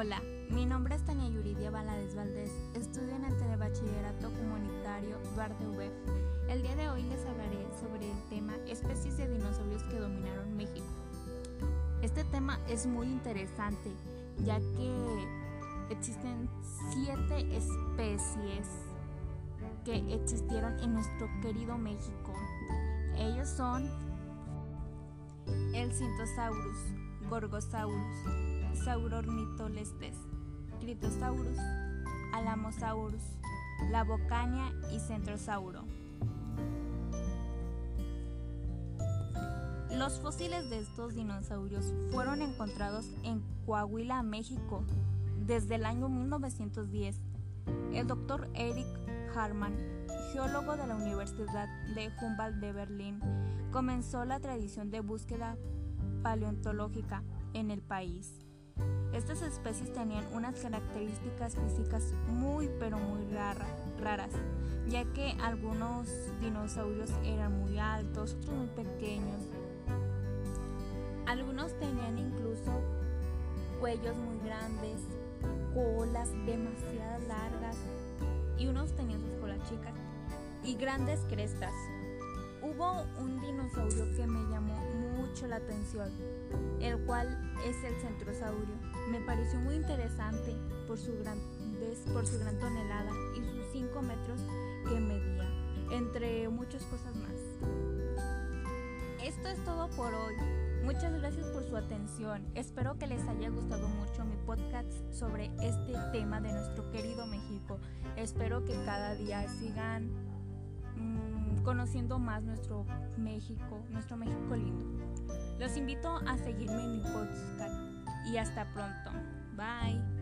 Hola, mi nombre es Tania Yuridia Valadez Valdés, estudio en el Telebachillerato Comunitario Duarte V. El día de hoy les hablaré sobre el tema especies de dinosaurios que dominaron México. Este tema es muy interesante, ya que existen siete especies que existieron en nuestro querido México. Ellos son el Cintosaurus, Gorgosaurus, Saurornitolestes, Critosaurus, Alamosaurus, Labocania y Centrosauro. Los fósiles de estos dinosaurios fueron encontrados en Coahuila, México, desde el año 1910. El doctor Eric Harman, geólogo de la Universidad de Humboldt de Berlín, comenzó la tradición de búsqueda paleontológica en el país. Estas especies tenían unas características físicas muy pero muy raras, ya que algunos dinosaurios eran muy altos, otros muy pequeños. Algunos tenían incluso cuellos muy grandes, colas demasiado largas y unos tenían sus colas chicas y grandes crestas. Hubo un dinosaurio la atención, el cual es el centrosaurio. Me pareció muy interesante por su gran, por su gran tonelada y sus 5 metros que medía, entre muchas cosas más. Esto es todo por hoy. Muchas gracias por su atención. Espero que les haya gustado mucho mi podcast sobre este tema de nuestro querido México. Espero que cada día sigan mmm, conociendo más nuestro México, nuestro México lindo. Los invito a seguirme en mi podcast y hasta pronto. Bye.